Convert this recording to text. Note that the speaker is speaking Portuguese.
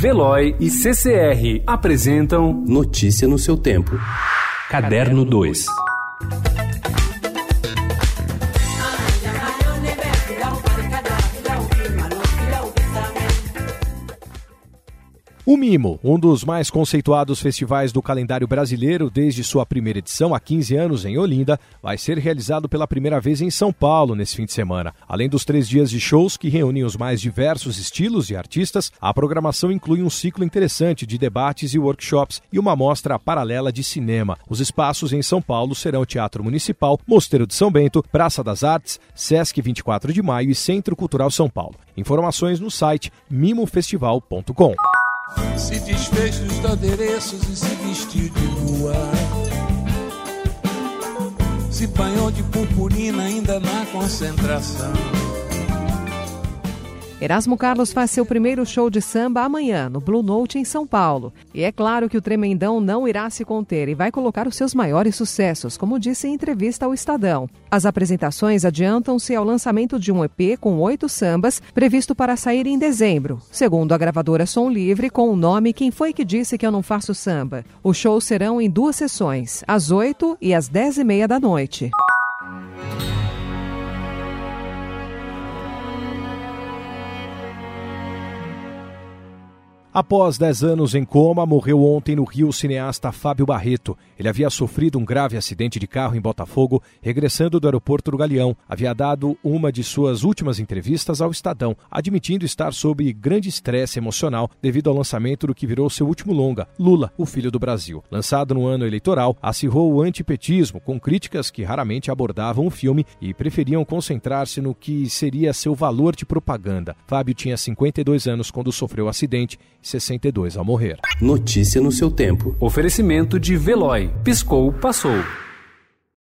Veloy e CCR apresentam Notícia no seu tempo. Caderno 2. O Mimo, um dos mais conceituados festivais do calendário brasileiro desde sua primeira edição há 15 anos em Olinda, vai ser realizado pela primeira vez em São Paulo nesse fim de semana. Além dos três dias de shows que reúnem os mais diversos estilos e artistas, a programação inclui um ciclo interessante de debates e workshops e uma mostra paralela de cinema. Os espaços em São Paulo serão o Teatro Municipal, Mosteiro de São Bento, Praça das Artes, Sesc 24 de Maio e Centro Cultural São Paulo. Informações no site mimofestival.com. Se desfez dos adereços e se vestiu de lua. Se banhou de purpurina ainda na concentração. Erasmo Carlos faz seu primeiro show de samba amanhã, no Blue Note, em São Paulo. E é claro que o Tremendão não irá se conter e vai colocar os seus maiores sucessos, como disse em entrevista ao Estadão. As apresentações adiantam-se ao lançamento de um EP com oito sambas, previsto para sair em dezembro, segundo a gravadora Som Livre, com o nome Quem Foi Que Disse Que Eu Não Faço Samba. Os shows serão em duas sessões, às oito e às dez e meia da noite. Após 10 anos em coma, morreu ontem no Rio o cineasta Fábio Barreto. Ele havia sofrido um grave acidente de carro em Botafogo, regressando do aeroporto do Galeão. Havia dado uma de suas últimas entrevistas ao Estadão, admitindo estar sob grande estresse emocional devido ao lançamento do que virou seu último longa, Lula, o Filho do Brasil. Lançado no ano eleitoral, acirrou o antipetismo, com críticas que raramente abordavam o filme e preferiam concentrar-se no que seria seu valor de propaganda. Fábio tinha 52 anos quando sofreu o acidente 62 ao morrer. Notícia no seu tempo. Oferecimento de Veloy. Piscou, passou.